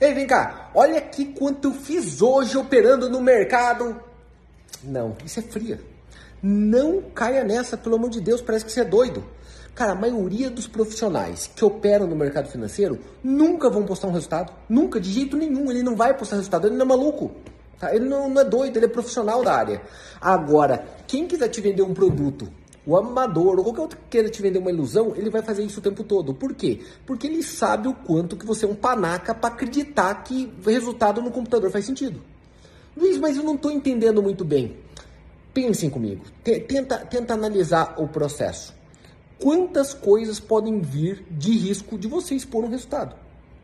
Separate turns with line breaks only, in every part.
Ei, vem cá, olha aqui quanto eu fiz hoje operando no mercado. Não, isso é fria. Não caia nessa, pelo amor de Deus, parece que você é doido. Cara, a maioria dos profissionais que operam no mercado financeiro nunca vão postar um resultado. Nunca, de jeito nenhum. Ele não vai postar resultado, ele não é maluco. Tá? Ele não, não é doido, ele é profissional da área. Agora, quem quiser te vender um produto o amador ou qualquer outro que queira te vender uma ilusão, ele vai fazer isso o tempo todo. Por quê? Porque ele sabe o quanto que você é um panaca para acreditar que resultado no computador faz sentido. Luiz, mas eu não estou entendendo muito bem. Pensem comigo. Tenta, tenta analisar o processo. Quantas coisas podem vir de risco de você expor um resultado?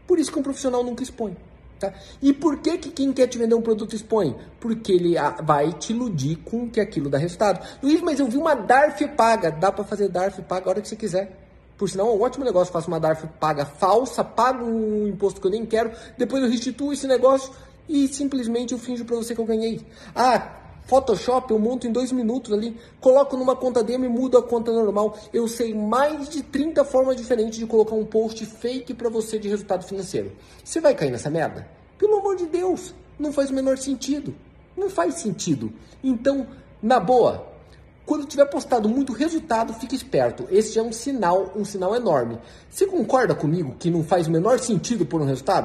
Por isso que um profissional nunca expõe. Tá? E por que, que quem quer te vender um produto expõe? Porque ele vai te iludir com que aquilo dá resultado. Luiz, mas eu vi uma DARF paga. Dá para fazer DARF paga a hora que você quiser. Por sinal, é um ótimo negócio. Faço uma DARF paga falsa, pago um imposto que eu nem quero, depois eu restituo esse negócio e simplesmente eu finjo para você que eu ganhei. Ah, Photoshop eu monto em dois minutos ali, coloco numa conta demo e mudo a conta normal. Eu sei mais de 30 formas diferentes de colocar um post fake para você de resultado financeiro. Você vai cair nessa merda? Pelo amor de Deus, não faz o menor sentido. Não faz sentido. Então, na boa, quando tiver postado muito resultado, fique esperto. Esse é um sinal, um sinal enorme. Você concorda comigo que não faz o menor sentido por um resultado?